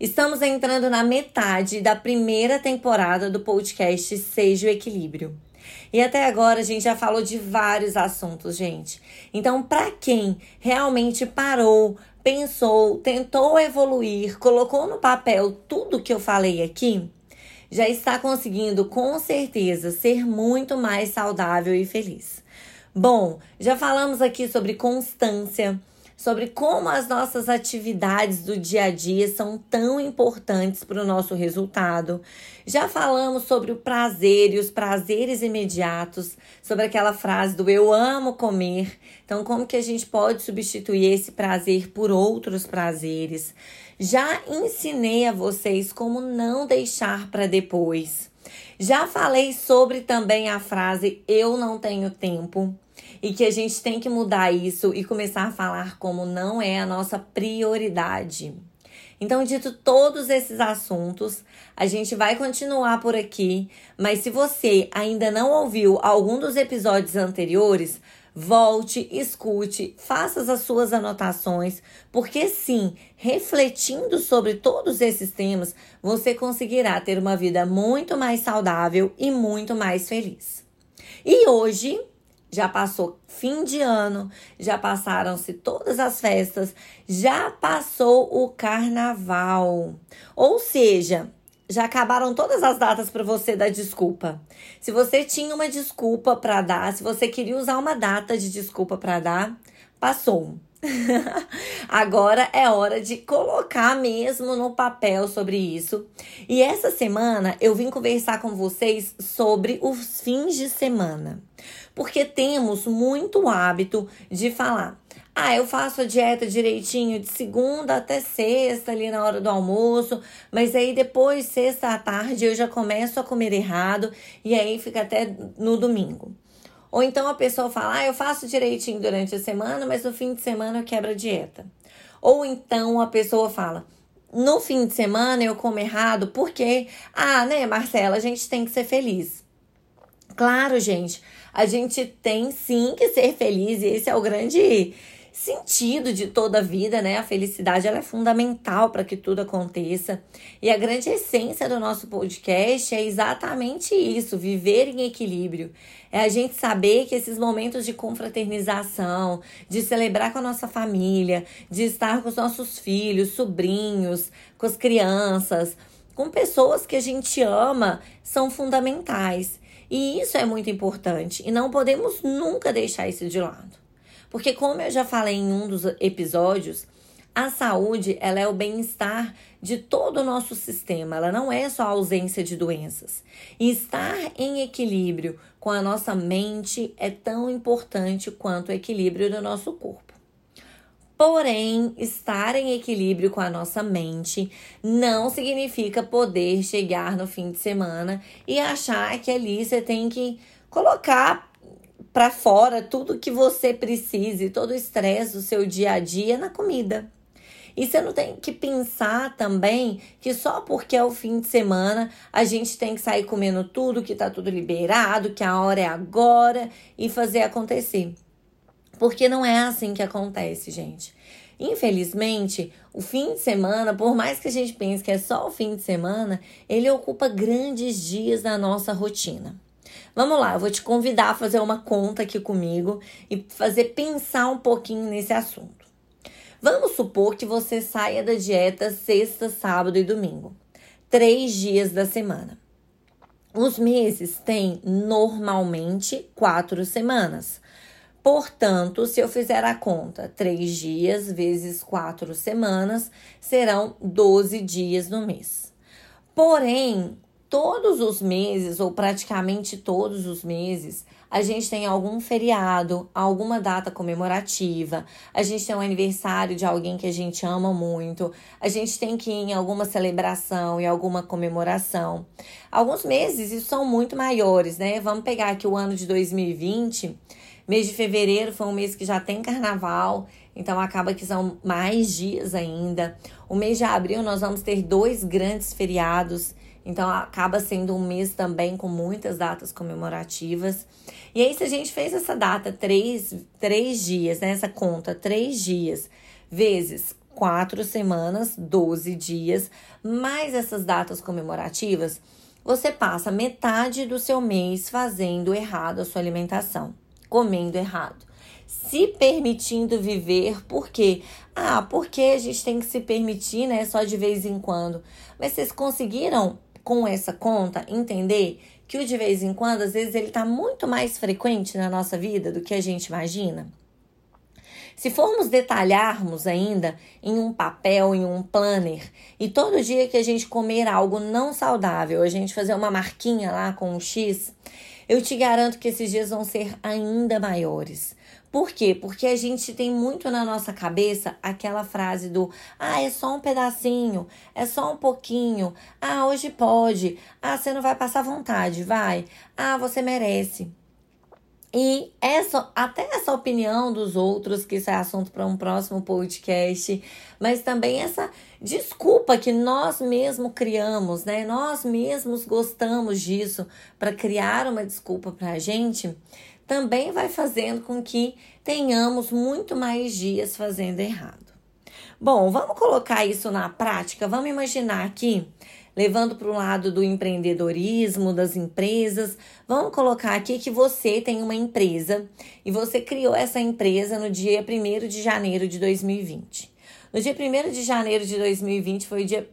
Estamos entrando na metade da primeira temporada do podcast Seja o Equilíbrio. E até agora a gente já falou de vários assuntos, gente. Então, para quem realmente parou, pensou, tentou evoluir, colocou no papel tudo que eu falei aqui, já está conseguindo com certeza ser muito mais saudável e feliz. Bom, já falamos aqui sobre constância, sobre como as nossas atividades do dia a dia são tão importantes para o nosso resultado. Já falamos sobre o prazer e os prazeres imediatos, sobre aquela frase do eu amo comer. Então, como que a gente pode substituir esse prazer por outros prazeres? Já ensinei a vocês como não deixar para depois. Já falei sobre também a frase eu não tenho tempo e que a gente tem que mudar isso e começar a falar como não é a nossa prioridade. Então, dito todos esses assuntos, a gente vai continuar por aqui, mas se você ainda não ouviu algum dos episódios anteriores, volte, escute, faça as suas anotações, porque sim, refletindo sobre todos esses temas, você conseguirá ter uma vida muito mais saudável e muito mais feliz. E hoje já passou fim de ano, já passaram-se todas as festas, já passou o carnaval. Ou seja, já acabaram todas as datas para você dar desculpa. Se você tinha uma desculpa para dar, se você queria usar uma data de desculpa para dar, passou. Agora é hora de colocar mesmo no papel sobre isso. E essa semana eu vim conversar com vocês sobre os fins de semana. Porque temos muito hábito de falar: ah, eu faço a dieta direitinho de segunda até sexta, ali na hora do almoço, mas aí depois, sexta à tarde, eu já começo a comer errado e aí fica até no domingo. Ou então a pessoa fala: ah, eu faço direitinho durante a semana, mas no fim de semana eu quebro a dieta. Ou então a pessoa fala: no fim de semana eu como errado porque, ah, né, Marcela, a gente tem que ser feliz. Claro, gente, a gente tem sim que ser feliz e esse é o grande sentido de toda a vida, né? A felicidade ela é fundamental para que tudo aconteça. E a grande essência do nosso podcast é exatamente isso, viver em equilíbrio. É a gente saber que esses momentos de confraternização, de celebrar com a nossa família, de estar com os nossos filhos, sobrinhos, com as crianças, com pessoas que a gente ama, são fundamentais. E isso é muito importante e não podemos nunca deixar isso de lado. Porque como eu já falei em um dos episódios, a saúde, ela é o bem-estar de todo o nosso sistema, ela não é só a ausência de doenças. E estar em equilíbrio com a nossa mente é tão importante quanto o equilíbrio do nosso corpo. Porém, estar em equilíbrio com a nossa mente não significa poder chegar no fim de semana e achar que ali você tem que colocar para fora tudo que você precise, todo o estresse do seu dia a dia na comida. E você não tem que pensar também que só porque é o fim de semana a gente tem que sair comendo tudo, que tá tudo liberado, que a hora é agora e fazer acontecer. Porque não é assim que acontece, gente. Infelizmente, o fim de semana, por mais que a gente pense que é só o fim de semana, ele ocupa grandes dias da nossa rotina. Vamos lá, eu vou te convidar a fazer uma conta aqui comigo e fazer pensar um pouquinho nesse assunto. Vamos supor que você saia da dieta sexta, sábado e domingo, três dias da semana. Os meses têm normalmente quatro semanas. Portanto, se eu fizer a conta, três dias vezes quatro semanas serão 12 dias no mês. Porém, todos os meses, ou praticamente todos os meses, a gente tem algum feriado, alguma data comemorativa, a gente tem um aniversário de alguém que a gente ama muito, a gente tem que ir em alguma celebração e alguma comemoração. Alguns meses isso são muito maiores, né? Vamos pegar aqui o ano de 2020 Mês de fevereiro foi um mês que já tem carnaval, então acaba que são mais dias ainda. O mês de abril nós vamos ter dois grandes feriados, então acaba sendo um mês também com muitas datas comemorativas. E aí, se a gente fez essa data, três, três dias, né? Essa conta, três dias, vezes quatro semanas, 12 dias, mais essas datas comemorativas, você passa metade do seu mês fazendo errado a sua alimentação, comendo errado, se permitindo viver, por quê? Ah, porque a gente tem que se permitir, né, só de vez em quando. Mas vocês conseguiram com essa conta entender que o de vez em quando, às vezes ele está muito mais frequente na nossa vida do que a gente imagina? Se formos detalharmos ainda em um papel, em um planner, e todo dia que a gente comer algo não saudável, a gente fazer uma marquinha lá com um X, eu te garanto que esses dias vão ser ainda maiores. Por quê? Porque a gente tem muito na nossa cabeça aquela frase do ah, é só um pedacinho, é só um pouquinho, ah, hoje pode, ah, você não vai passar vontade, vai, ah, você merece. E essa, até essa opinião dos outros, que isso é assunto para um próximo podcast, mas também essa desculpa que nós mesmos criamos, né? Nós mesmos gostamos disso para criar uma desculpa para a gente, também vai fazendo com que tenhamos muito mais dias fazendo errado. Bom, vamos colocar isso na prática? Vamos imaginar aqui levando para o lado do empreendedorismo, das empresas. Vamos colocar aqui que você tem uma empresa e você criou essa empresa no dia 1 de janeiro de 2020. No dia 1 de janeiro de 2020 foi o dia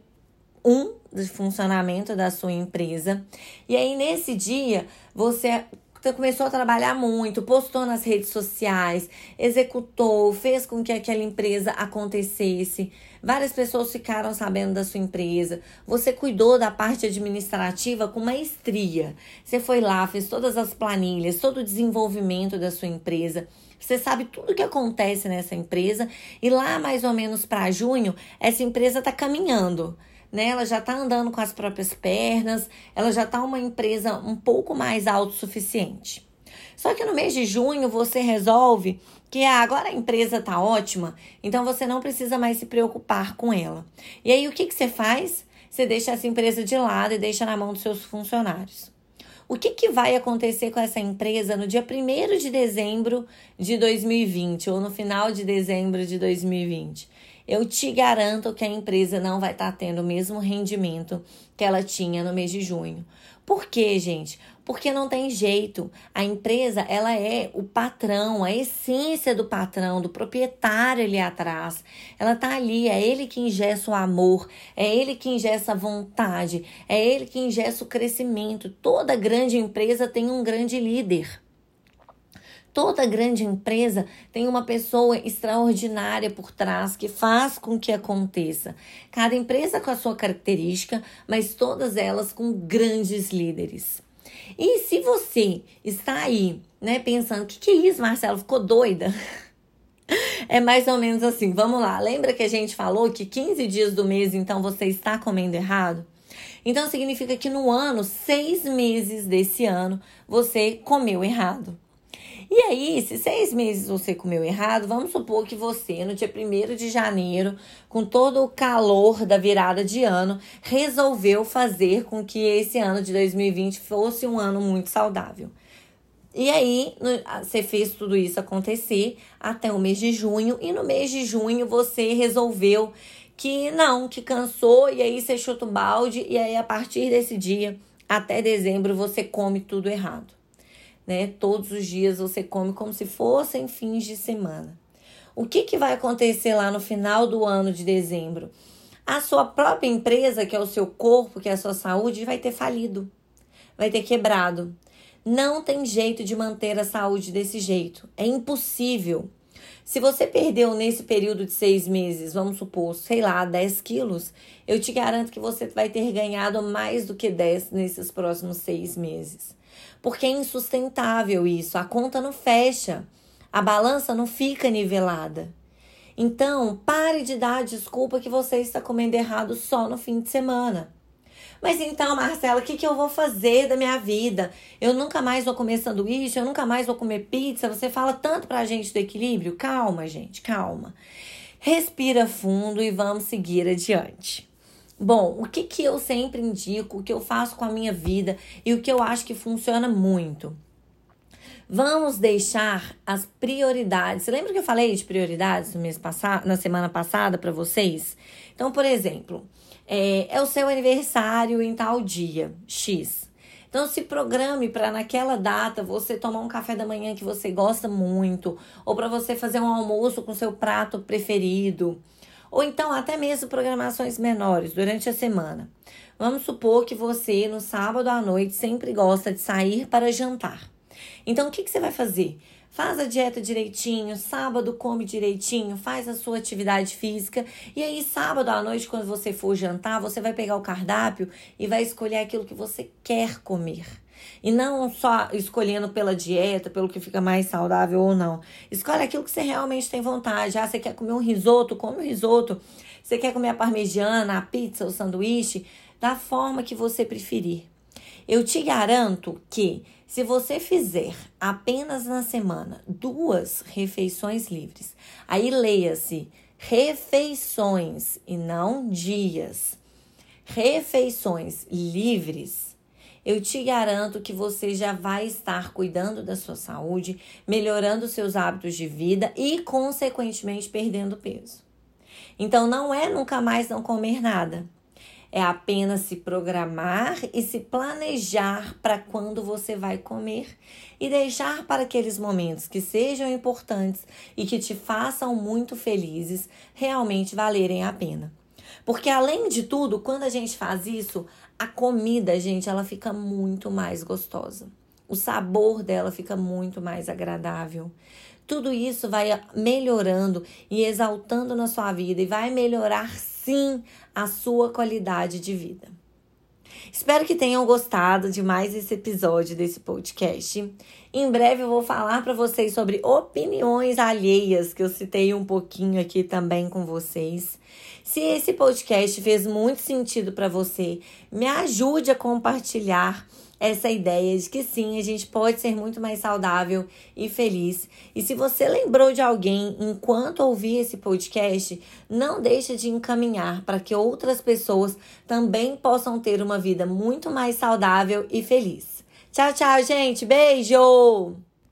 1 de funcionamento da sua empresa. E aí, nesse dia, você você começou a trabalhar muito, postou nas redes sociais, executou, fez com que aquela empresa acontecesse. Várias pessoas ficaram sabendo da sua empresa. Você cuidou da parte administrativa com maestria. Você foi lá, fez todas as planilhas, todo o desenvolvimento da sua empresa. Você sabe tudo o que acontece nessa empresa e lá mais ou menos para junho, essa empresa está caminhando né? Ela já está andando com as próprias pernas, ela já está uma empresa um pouco mais autossuficiente. Só que no mês de junho você resolve que ah, agora a empresa está ótima, então você não precisa mais se preocupar com ela. E aí o que, que você faz? Você deixa essa empresa de lado e deixa na mão dos seus funcionários. O que, que vai acontecer com essa empresa no dia 1 de dezembro de 2020 ou no final de dezembro de 2020? Eu te garanto que a empresa não vai estar tá tendo o mesmo rendimento que ela tinha no mês de junho. Por quê, gente? Porque não tem jeito. A empresa, ela é o patrão, a essência do patrão, do proprietário ali atrás. Ela tá ali, é ele que ingessa o amor, é ele que ingessa a vontade, é ele que ingessa o crescimento. Toda grande empresa tem um grande líder. Toda grande empresa tem uma pessoa extraordinária por trás que faz com que aconteça. Cada empresa com a sua característica, mas todas elas com grandes líderes. E se você está aí, né, pensando, o que, que é isso, Marcelo? Ficou doida? É mais ou menos assim, vamos lá. Lembra que a gente falou que 15 dias do mês, então você está comendo errado? Então significa que no ano, seis meses desse ano, você comeu errado. E aí, se seis meses você comeu errado, vamos supor que você, no dia 1 de janeiro, com todo o calor da virada de ano, resolveu fazer com que esse ano de 2020 fosse um ano muito saudável. E aí, você fez tudo isso acontecer até o mês de junho, e no mês de junho você resolveu que não, que cansou, e aí você chuta o balde, e aí a partir desse dia até dezembro você come tudo errado né? Todos os dias você come como se fossem fins de semana. O que, que vai acontecer lá no final do ano de dezembro? A sua própria empresa, que é o seu corpo, que é a sua saúde, vai ter falido, vai ter quebrado. Não tem jeito de manter a saúde desse jeito. É impossível. Se você perdeu nesse período de seis meses, vamos supor, sei lá, 10 quilos, eu te garanto que você vai ter ganhado mais do que 10 nesses próximos seis meses porque é insustentável isso, a conta não fecha, a balança não fica nivelada. Então, pare de dar a desculpa que você está comendo errado só no fim de semana. Mas então, Marcela, o que, que eu vou fazer da minha vida? Eu nunca mais vou comer sanduíche, eu nunca mais vou comer pizza. Você fala tanto pra gente do equilíbrio. Calma, gente, calma. Respira fundo e vamos seguir adiante. Bom, o que, que eu sempre indico, o que eu faço com a minha vida e o que eu acho que funciona muito. Vamos deixar as prioridades. Você lembra que eu falei de prioridades no mês passado, na semana passada para vocês? Então, por exemplo, é, é o seu aniversário em tal dia, X. Então, se programe para naquela data você tomar um café da manhã que você gosta muito, ou para você fazer um almoço com seu prato preferido, ou então até mesmo programações menores durante a semana. Vamos supor que você, no sábado à noite, sempre gosta de sair para jantar. Então, o que, que você vai fazer? Faz a dieta direitinho, sábado come direitinho, faz a sua atividade física. E aí, sábado à noite, quando você for jantar, você vai pegar o cardápio e vai escolher aquilo que você quer comer. E não só escolhendo pela dieta, pelo que fica mais saudável ou não. Escolhe aquilo que você realmente tem vontade. Ah, você quer comer um risoto? Come o risoto. Você quer comer a parmegiana, a pizza, o sanduíche? Da forma que você preferir. Eu te garanto que se você fizer apenas na semana duas refeições livres, aí leia-se refeições e não dias. Refeições livres, eu te garanto que você já vai estar cuidando da sua saúde, melhorando seus hábitos de vida e, consequentemente, perdendo peso. Então, não é nunca mais não comer nada é apenas se programar e se planejar para quando você vai comer e deixar para aqueles momentos que sejam importantes e que te façam muito felizes realmente valerem a pena. Porque além de tudo, quando a gente faz isso, a comida, gente, ela fica muito mais gostosa. O sabor dela fica muito mais agradável. Tudo isso vai melhorando e exaltando na sua vida e vai melhorar sim a sua qualidade de vida. Espero que tenham gostado de mais esse episódio desse podcast. Em breve eu vou falar para vocês sobre opiniões alheias, que eu citei um pouquinho aqui também com vocês. Se esse podcast fez muito sentido para você, me ajude a compartilhar essa ideia de que sim, a gente pode ser muito mais saudável e feliz. E se você lembrou de alguém enquanto ouvir esse podcast, não deixe de encaminhar para que outras pessoas também possam ter uma vida muito mais saudável e feliz. Tchau, tchau, gente. Beijo!